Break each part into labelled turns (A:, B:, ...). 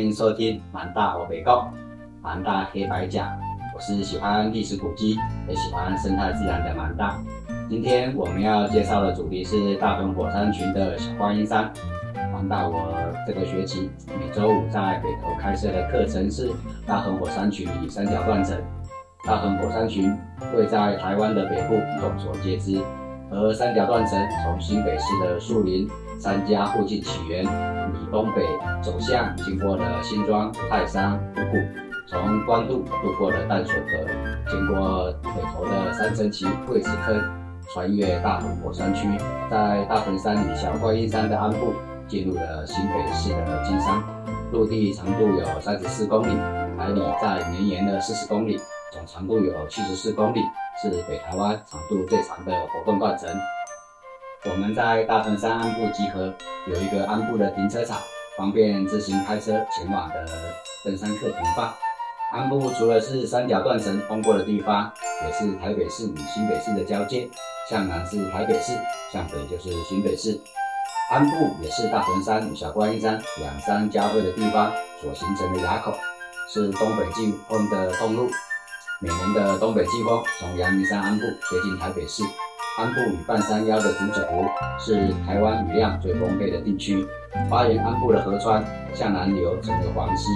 A: 欢迎收听满大我北告，满大黑白讲。我是喜欢历史古迹，也喜欢生态自然的满大。今天我们要介绍的主题是大屯火山群的小观音山。蛮大我这个学期每周五在北投开设的课程是大屯火山群与三角断层。大屯火山群位在台湾的北部，众所皆知。而三角断层从新北市的树林三家附近起源，以东北走向，经过了新庄、泰山、五股，从关渡渡过了淡水河，经过北投的三层旗桂子坑，穿越大屯火山区，在大屯山与小观音山的安部，进入了新北市的金山。陆地长度有三十四公里，海里在绵延的四十公里。总长度有七十四公里，是北台湾长度最长的活动断层。我们在大屯山安部集合，有一个安部的停车场，方便自行开车前往的登山客停放。安部除了是三角断层通过的地方，也是台北市与新北市的交界。向南是台北市，向北就是新北市。安部也是大屯山与小观音山两山交汇的地方所形成的垭口，是东北季风的通路。每年的东北季风从阳明山安部吹进台北市，安部与半山腰的竹子湖是台湾雨量最丰沛的地区。花园安部的河川向南流，成了黄溪，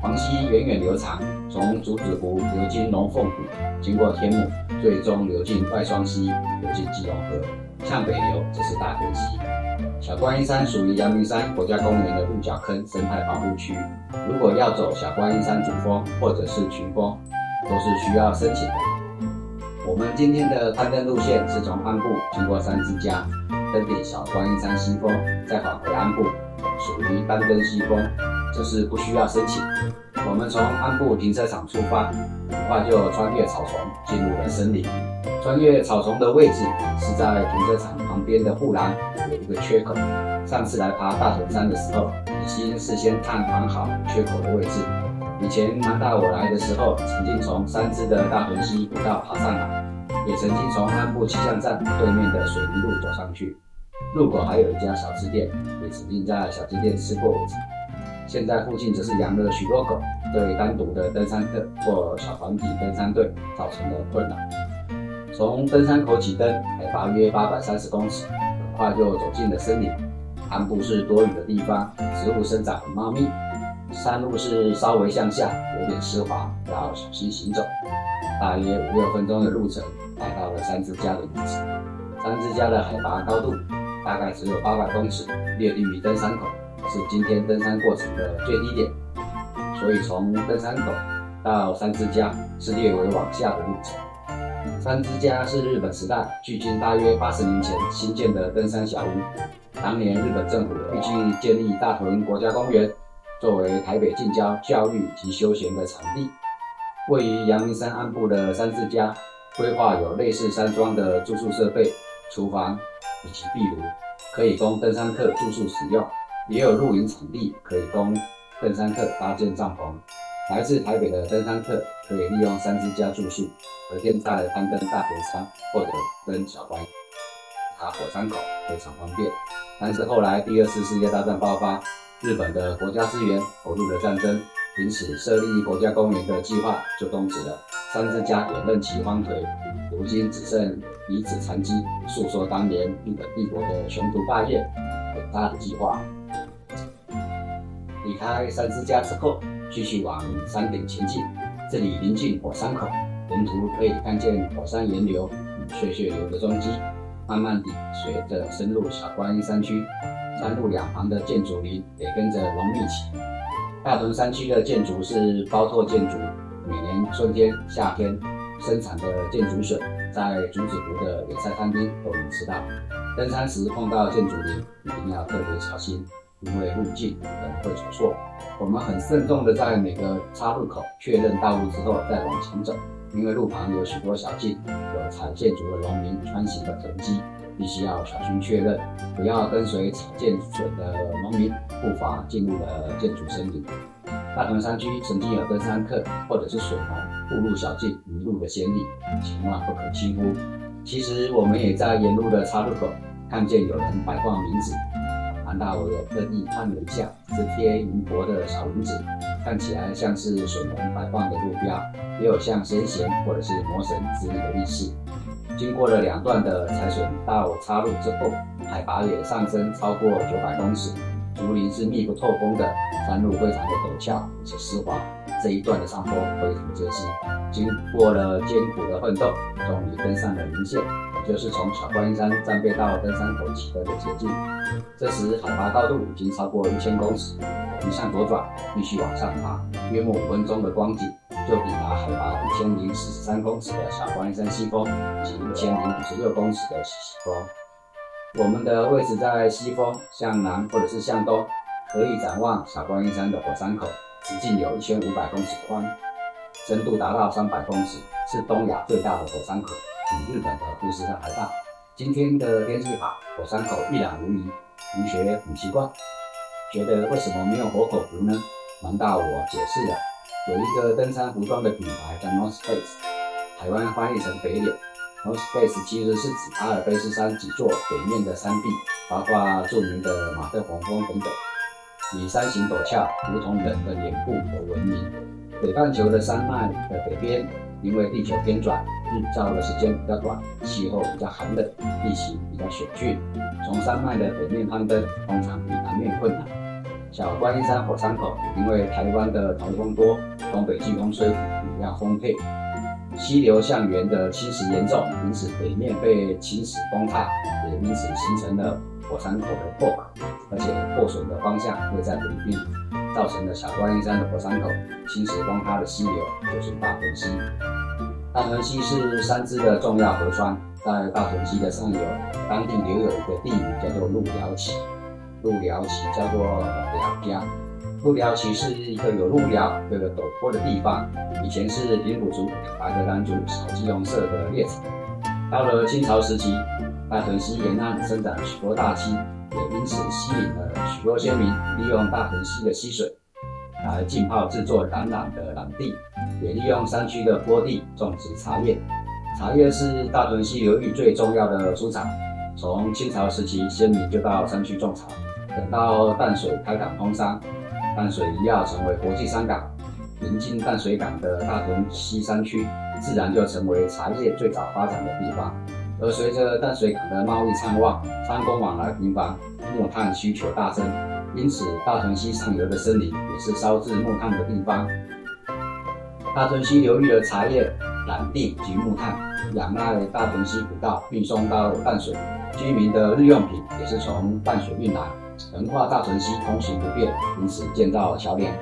A: 黄溪源远流长，从竹子湖流经龙凤谷，经过天母，最终流进外双溪，流进基隆河。向北流则是大屯溪。小观音山属于阳明山国家公园的鹿角坑生态保护区。如果要走小观音山主峰或者是群峰，都是需要申请的。我们今天的攀登路线是从安部经过三支家，登顶小观音山西峰，再返回安部，属于单登西峰，这是不需要申请。我们从安部停车场出发，很快就穿越草丛，进入了森林。穿越草丛的位置是在停车场旁边的护栏有一个缺口。上次来爬大屯山的时候，已经事先探访好缺口的位置。以前南大我来的时候，曾经从三支的大屯溪步道爬上来，也曾经从安部气象站对面的水泥路走上去。路口还有一家小吃店，也曾经在小吃店吃过午餐。现在附近则是养了许多狗，对单独的登山客或小团体登山队造成了困扰。从登山口起登，海拔约八百三十公尺，很快就走进了森林。安部是多雨的地方，植物生长很茂密。山路是稍微向下，有点湿滑，要小心行走。大约五六分钟的路程，来到了三之家的遗址。三之家的海拔高度大概只有八百公尺，略低于登山口，是今天登山过程的最低点。所以从登山口到三之家是略为往下的路程。三之家是日本时代，距今大约八十年前新建的登山小屋。当年日本政府预计建立大屯国家公园。作为台北近郊教育及休闲的场地，位于阳明山安部的三字家规划有类似山庄的住宿设备、厨房以及壁炉，可以供登山客住宿使用；也有露营场地，可以供登山客搭建帐篷。来自台北的登山客可以利用三之家住宿，隔天在攀登大屯山或者登小关爬火山口，非常方便。但是后来第二次世界大战爆发。日本的国家资源投入了战争，因此设立国家公园的计划就终止了。三只家也任其荒颓，如今只剩遗址残迹，诉说当年日本帝国的雄图霸业、伟大的计划。离开三只家之后，继续往山顶前进。这里临近火山口，沿途可以看见火山岩流与碎屑流的踪迹。慢慢地，随着深入小观音山区。山路两旁的建筑林也跟着浓密起。大屯山区的建筑是包拓建筑，每年春天、夏天生产的建筑笋，在竹子湖的野菜餐厅都能吃到。登山时碰到建筑林，一定要特别小心，因为路径可能会走错。我们很慎重的在每个岔路口确认道路之后再往前走，因为路旁有许多小径，有采建筑的农民穿行的痕迹。必须要小心确认，不要跟随草建准的农民步伐进入了建筑森林。大屯山区曾经有登山客或者是水农误入小径迷路的先例，千万不可轻忽。其实我们也在沿路的岔路口看见有人摆放名字，蛮大我特意看了一下，是贴银箔的小轮子，看起来像是水门摆放的路标，也有像先贤或者是魔神之类的意思。经过了两段的采水道插入之后，海拔也上升超过九百公尺，竹林是密不透风的，山路非常的陡峭且湿滑。这一段的上坡非常结实，经过了艰苦的奋斗，终于登上了明线，也就是从小观音山站背到登山口起飞的捷径。这时海拔高度已经超过一千公尺，我们向左转，继续往上爬，约莫五分钟的光景，就抵达海拔五千零四十三公尺的小观音山西峰及一千零五十六公尺的西峰。我们的位置在西峰向南或者是向东，可以展望小观音山的火山口。直径有一千五百公尺宽，深度达到三百公尺，是东亚最大的火山口，比日本的富士山还大。今天的天气好，火山口一览无遗。同学很奇怪，觉得为什么没有火口湖呢？难道我解释了，有一个登山服装的品牌叫 North Face，台湾翻译成北脸。North Face 其实是指阿尔卑斯山几座北面的山壁，包括著名的马特洪峰等等。以山形陡峭，如同人的脸部而闻名。北半球的山脉的北边，因为地球偏转，日照的时间比较短，气候比较寒冷，地形比较险峻。从山脉的北面攀登，通常比南面困难。小观音山火山口，因为台湾的台风多，东北季风吹雨量丰沛，溪流向源的侵蚀严重，因此北面被侵蚀崩塌，也因此形成了。火山口的破口，而且破损的方向会在北边，造成了小观音山的火山口侵蚀崩塌的溪流就是大屯溪。大屯溪是山支的重要河川，在大屯溪的上游，当地留有一个地名叫做鹿寮溪，鹿寮旗叫做寮家。鹿寮旗是一个有鹿寮、有个陡坡的地方，以前是平埔族、白德兰族少基用社的猎场。到了清朝时期。大屯溪沿岸生长许多大溪，也因此吸引了许多先民利用大屯溪的溪水来浸泡制作染染的染地，也利用山区的坡地种植茶叶。茶叶是大屯溪流域最重要的出产。从清朝时期，先民就到山区种茶，等到淡水开港通商，淡水一要成为国际商港，临近淡水港的大屯溪山区，自然就成为茶叶最早发展的地方。而随着淡水港的贸易畅旺，商工往来频繁，木炭需求大增，因此大屯溪上游的森林也是烧制木炭的地方。大屯溪流域的茶叶、染地及木炭，仰赖大屯溪古道运送到淡水，居民的日用品也是从淡水运来，横跨大屯溪通行不便，因此建造了桥梁。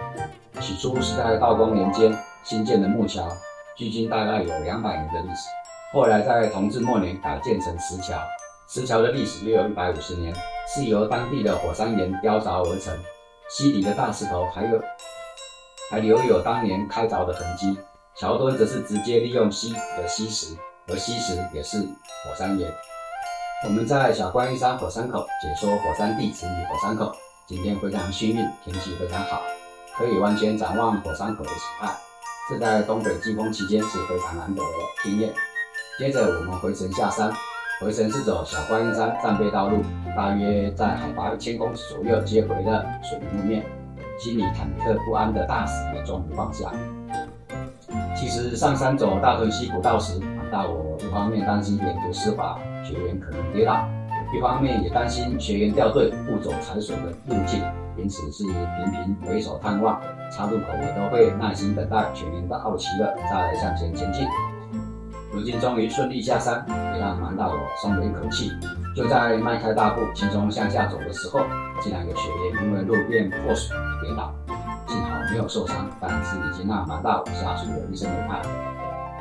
A: 起初是在道光年间新建的木桥，距今大概有两百年的历史。后来在同治末年改建成石桥，石桥的历史约有一百五十年，是由当地的火山岩雕凿而成。溪底的大石头还有还留有当年开凿的痕迹，桥墩则是直接利用溪的溪石，而溪石也是火山岩。我们在小观音山火山口解说火山地质与火山口，今天非常幸运，天气非常好，可以完全展望火山口的形态，这在东北季风期间是非常难得的经验。接着我们回程下山，回程是走小观音山战备道路，大约在海拔一千公尺左右接回的水泥路面，心里忐忑不安的大石也终于放下。其实上山走大屯溪古道时，大我一方面担心沿途湿滑，学员可能跌倒；一方面也担心学员掉队误走踩水的路径，因此是频频回首探望，岔路口也都会耐心等待学员的到齐了再向前前进。如今终于顺利下山，也让蛮大我松了一口气。就在迈开大步轻松向下走的时候，竟然有学员因为路面破损跌倒，幸好没有受伤，但是已经让蛮大我吓出了一身冷汗，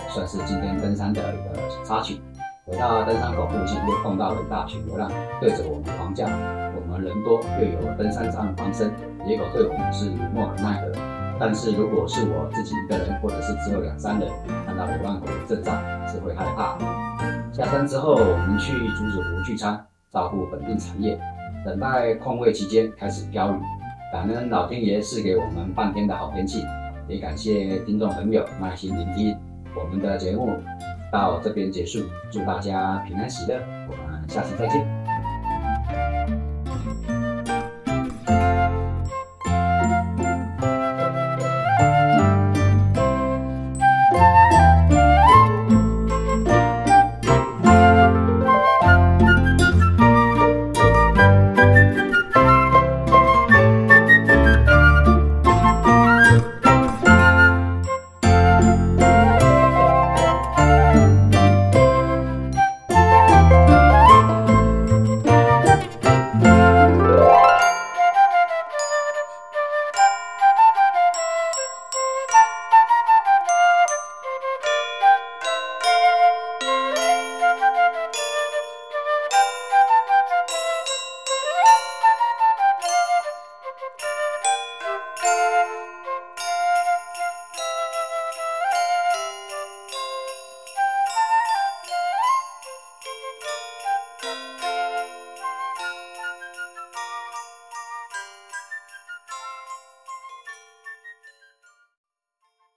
A: 算是今天登山的一个插曲。回到登山口附近，又碰到了一大群流浪，对着我们狂叫。我们人多又有登山杖防身，野狗对我们是莫可奈何。但是如果是我自己一个人，或者是只有两三人，看到流浪狗的阵仗，是会害怕。下山之后，我们去竹子湖聚餐，照顾本地产业。等待空位期间，开始飘雨。感恩老天爷赐给我们半天的好天气，也感谢听众朋友耐心聆听我们的节目。到这边结束，祝大家平安喜乐，我们下期再见。